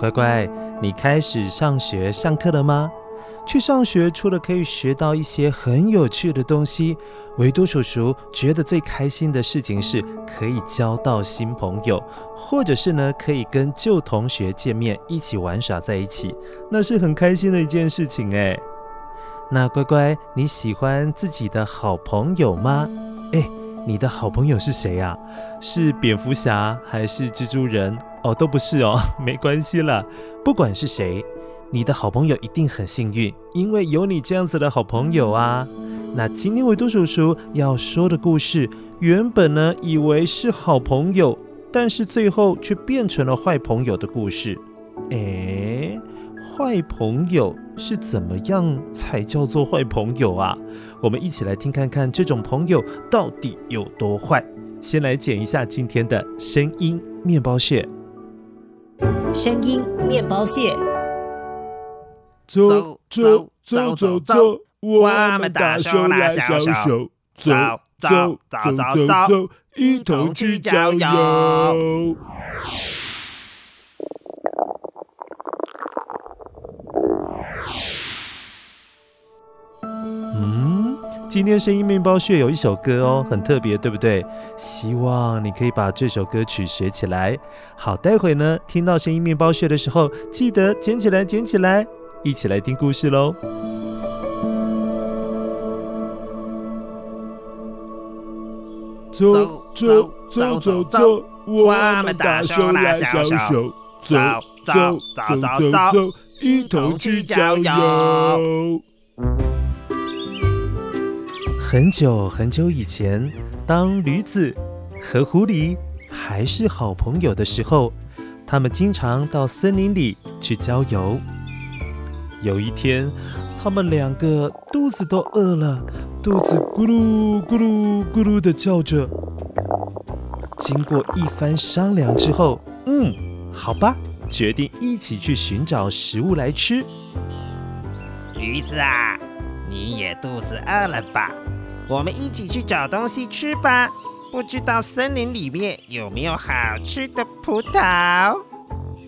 乖乖，你开始上学上课了吗？去上学除了可以学到一些很有趣的东西，维多叔叔觉得最开心的事情是可以交到新朋友，或者是呢可以跟旧同学见面，一起玩耍在一起，那是很开心的一件事情哎。那乖乖，你喜欢自己的好朋友吗？哎。你的好朋友是谁呀？是蝙蝠侠还是蜘蛛人？哦，都不是哦，没关系啦。不管是谁，你的好朋友一定很幸运，因为有你这样子的好朋友啊。那今天维多叔叔要说的故事，原本呢以为是好朋友，但是最后却变成了坏朋友的故事。诶。坏朋友是怎么样才叫做坏朋友啊？我们一起来听看看这种朋友到底有多坏。先来剪一下今天的声音面包屑。声音面包屑。走走走走走，我们大手拉小手，走走走走走，一同去郊游。今天声音面包屑有一首歌哦，很特别，对不对？希望你可以把这首歌曲学起来。好，待会呢，听到声音面包屑的时候，记得捡起来，捡起来，一起来听故事喽。走走走走走，我们大手拉小手，走走走走走，一同去郊游。很久很久以前，当驴子和狐狸还是好朋友的时候，他们经常到森林里去郊游。有一天，他们两个肚子都饿了，肚子咕噜咕噜咕噜的叫着。经过一番商量之后，嗯，好吧，决定一起去寻找食物来吃。驴子啊，你也肚子饿了吧？我们一起去找东西吃吧。不知道森林里面有没有好吃的葡萄？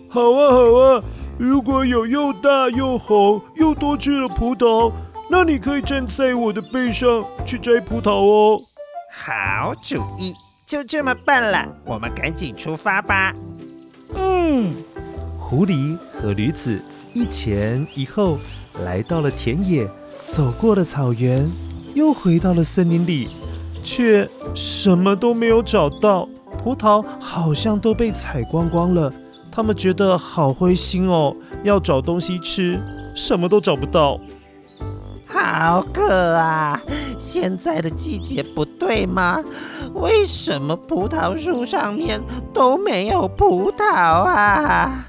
好啊，好啊！如果有又大又红又多汁的葡萄，那你可以站在我的背上去摘葡萄哦。好主意，就这么办了。我们赶紧出发吧。嗯，狐狸和驴子一前一后来到了田野，走过了草原。又回到了森林里，却什么都没有找到。葡萄好像都被采光光了。他们觉得好灰心哦，要找东西吃，什么都找不到。好渴啊！现在的季节不对吗？为什么葡萄树上面都没有葡萄啊？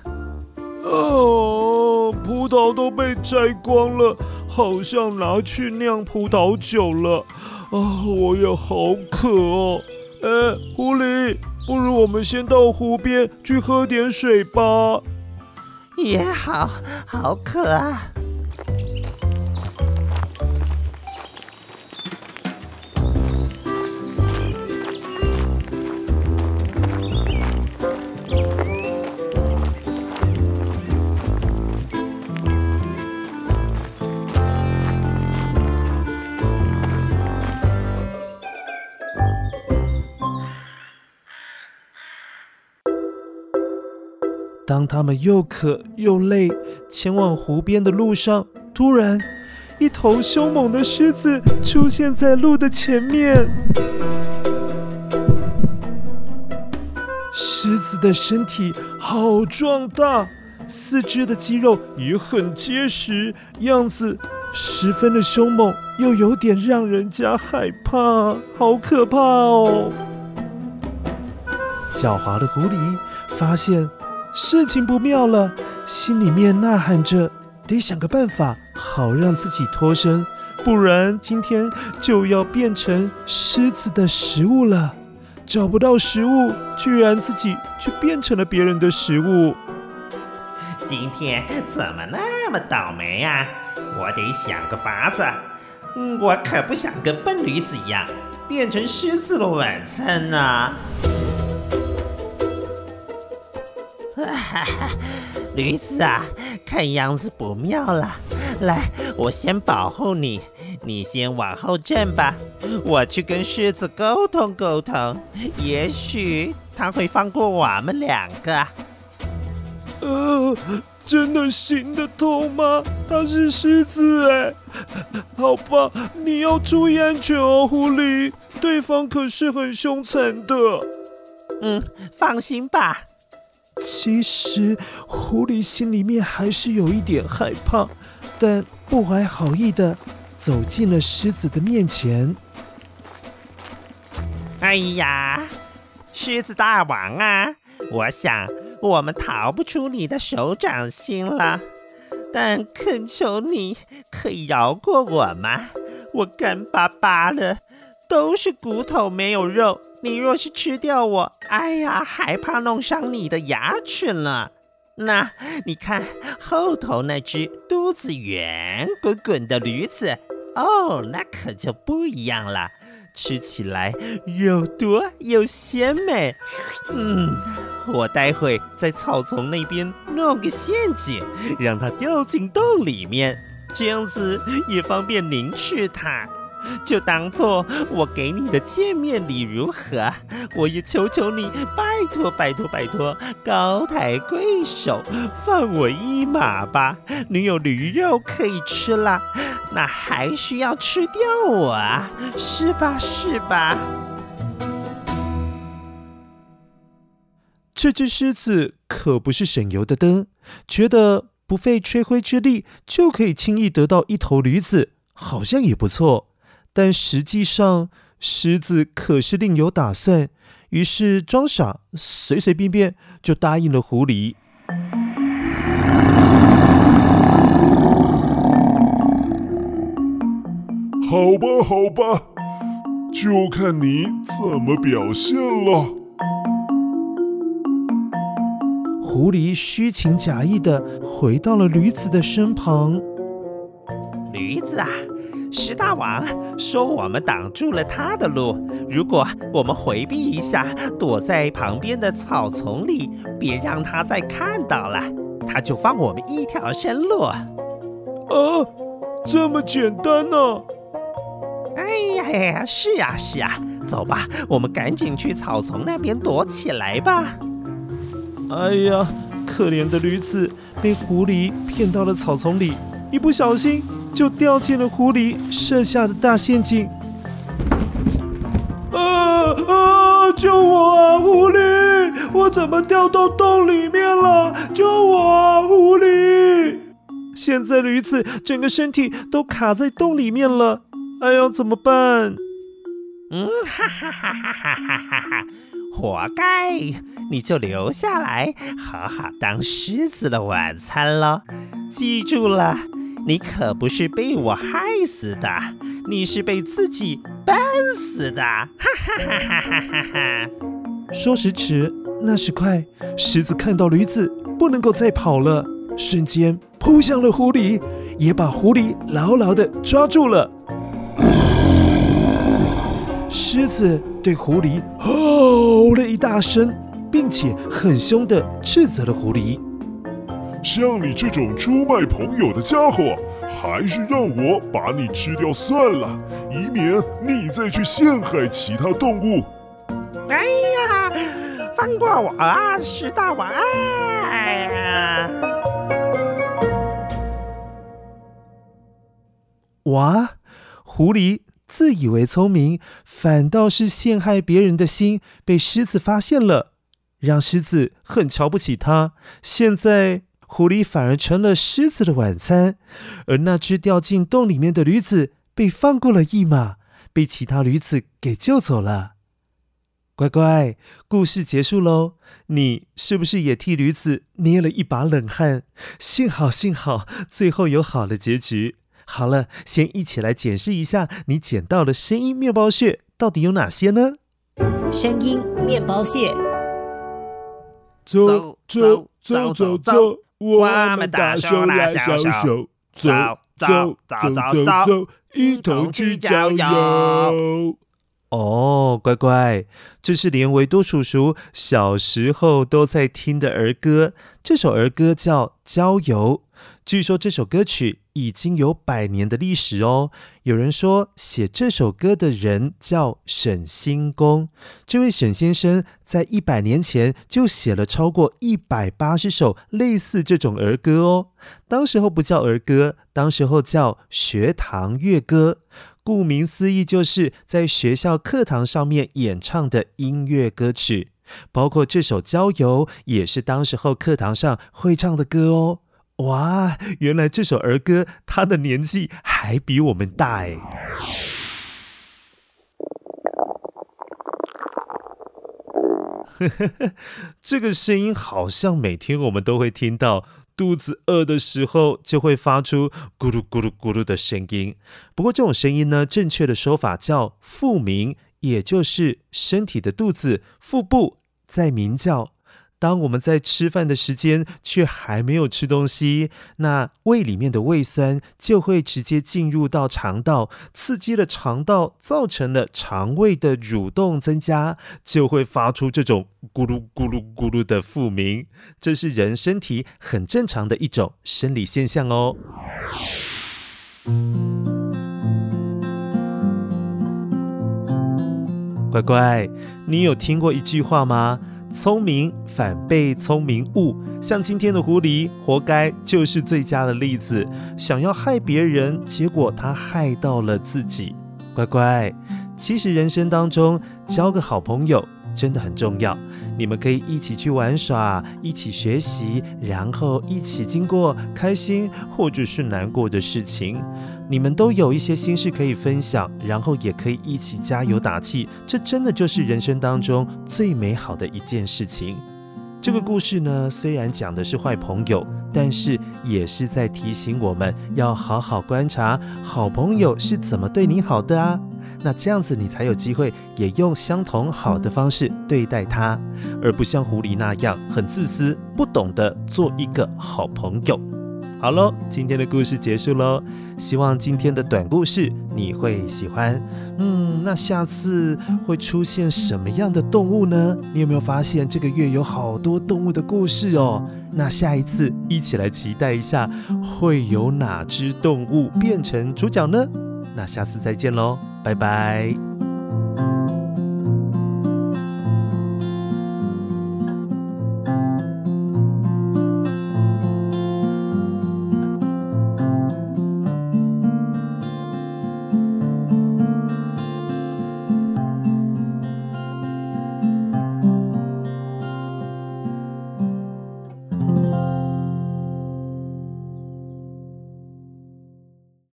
哦，葡萄都被摘光了。好像拿去酿葡萄酒了啊！我也好渴哦。哎，狐狸，不如我们先到湖边去喝点水吧。也好好渴啊。当他们又渴又累，前往湖边的路上，突然，一头凶猛的狮子出现在路的前面。狮子的身体好壮大，四肢的肌肉也很结实，样子十分的凶猛，又有点让人家害怕，好可怕哦！狡猾的狐狸发现。事情不妙了，心里面呐喊着，得想个办法，好让自己脱身，不然今天就要变成狮子的食物了。找不到食物，居然自己却变成了别人的食物。今天怎么那么倒霉呀？我得想个法子。嗯，我可不想跟笨驴子一样，变成狮子的晚餐呢。哈哈，驴子啊，看样子不妙了。来，我先保护你，你先往后站吧。我去跟狮子沟通沟通，也许他会放过我们两个。呃，真的行得通吗？他是狮子哎。好吧，你要注意安全哦，狐狸。对方可是很凶残的。嗯，放心吧。其实狐狸心里面还是有一点害怕，但不怀好意的走进了狮子的面前。哎呀，狮子大王啊，我想我们逃不出你的手掌心了，但恳求你可以饶过我吗？我干巴巴的，都是骨头没有肉。你若是吃掉我，哎呀，还怕弄伤你的牙齿呢。那你看后头那只肚子圆滚滚的驴子，哦，那可就不一样了，吃起来又多又鲜美。嗯，我待会在草丛那边弄个陷阱，让它掉进洞里面，这样子也方便您吃它。就当做我给你的见面礼如何？我也求求你，拜托拜托拜托，高抬贵手，放我一马吧！你有驴肉可以吃了，那还需要吃掉我啊？是吧？是吧？这只狮子可不是省油的灯，觉得不费吹灰之力就可以轻易得到一头驴子，好像也不错。但实际上，狮子可是另有打算，于是装傻，随随便便就答应了狐狸。好吧，好吧，就看你怎么表现了。狐狸虚情假意的回到了驴子的身旁。驴子啊！狮大王说：“我们挡住了他的路，如果我们回避一下，躲在旁边的草丛里，别让他再看到了，他就放我们一条生路。”啊，这么简单呢？啊？哎呀呀，是呀是呀，走吧，我们赶紧去草丛那边躲起来吧。哎呀，可怜的驴子被狐狸骗到了草丛里，一不小心就掉进了湖里设下的大陷阱。啊啊！救我啊，狐狸！我怎么掉到洞里面了？救我啊，狐狸！现在驴子整个身体都卡在洞里面了，哎呀，怎么办？嗯，哈哈哈哈哈哈！活该，你就留下来好好当狮子的晚餐了。记住了。你可不是被我害死的，你是被自己笨死的！哈哈哈哈哈哈哈！说时迟，那时快，狮子看到驴子不能够再跑了，瞬间扑向了狐狸，也把狐狸牢牢的抓住了。狮子对狐狸吼了一大声，并且很凶的斥责了狐狸：“像你这种出卖朋友的家伙，还是让我把你吃掉算了，以免你再去陷害其他动物。”哎呀，放过我啊，狮大王！哎呀！哇，狐狸自以为聪明，反倒是陷害别人的心被狮子发现了，让狮子很瞧不起他。现在狐狸反而成了狮子的晚餐，而那只掉进洞里面的驴子被放过了一马，被其他驴子给救走了。乖乖，故事结束喽！你是不是也替驴子捏了一把冷汗？幸好，幸好，最后有好的结局。好了，先一起来检视一下你捡到的声音面包屑到底有哪些呢？声音面包屑，走走走走走，我们大手拉小手，走走走走走，一同去郊游。哦，乖乖，这是连维多叔叔小时候都在听的儿歌。这首儿歌叫《郊游》，据说这首歌曲已经有百年的历史哦。有人说，写这首歌的人叫沈星公。这位沈先生在一百年前就写了超过一百八十首类似这种儿歌哦。当时候不叫儿歌，当时候叫学堂乐歌。顾名思义，就是在学校课堂上面演唱的音乐歌曲，包括这首《郊游》也是当时候课堂上会唱的歌哦。哇，原来这首儿歌它的年纪还比我们大哎！这个声音好像每天我们都会听到。肚子饿的时候，就会发出咕噜咕噜咕噜的声音。不过，这种声音呢，正确的说法叫腹鸣，也就是身体的肚子、腹部在鸣叫。当我们在吃饭的时间却还没有吃东西，那胃里面的胃酸就会直接进入到肠道，刺激了肠道，造成了肠胃的蠕动增加，就会发出这种咕噜咕噜咕噜的腹鸣。这是人身体很正常的一种生理现象哦。乖乖，你有听过一句话吗？聪明反被聪明误，像今天的狐狸，活该就是最佳的例子。想要害别人，结果他害到了自己。乖乖，其实人生当中交个好朋友真的很重要。你们可以一起去玩耍，一起学习，然后一起经过开心或者是难过的事情。你们都有一些心事可以分享，然后也可以一起加油打气，这真的就是人生当中最美好的一件事情。这个故事呢，虽然讲的是坏朋友，但是也是在提醒我们要好好观察好朋友是怎么对你好的啊。那这样子你才有机会也用相同好的方式对待他，而不像狐狸那样很自私，不懂得做一个好朋友。好喽，今天的故事结束喽。希望今天的短故事你会喜欢。嗯，那下次会出现什么样的动物呢？你有没有发现这个月有好多动物的故事哦？那下一次一起来期待一下，会有哪只动物变成主角呢？那下次再见喽，拜拜。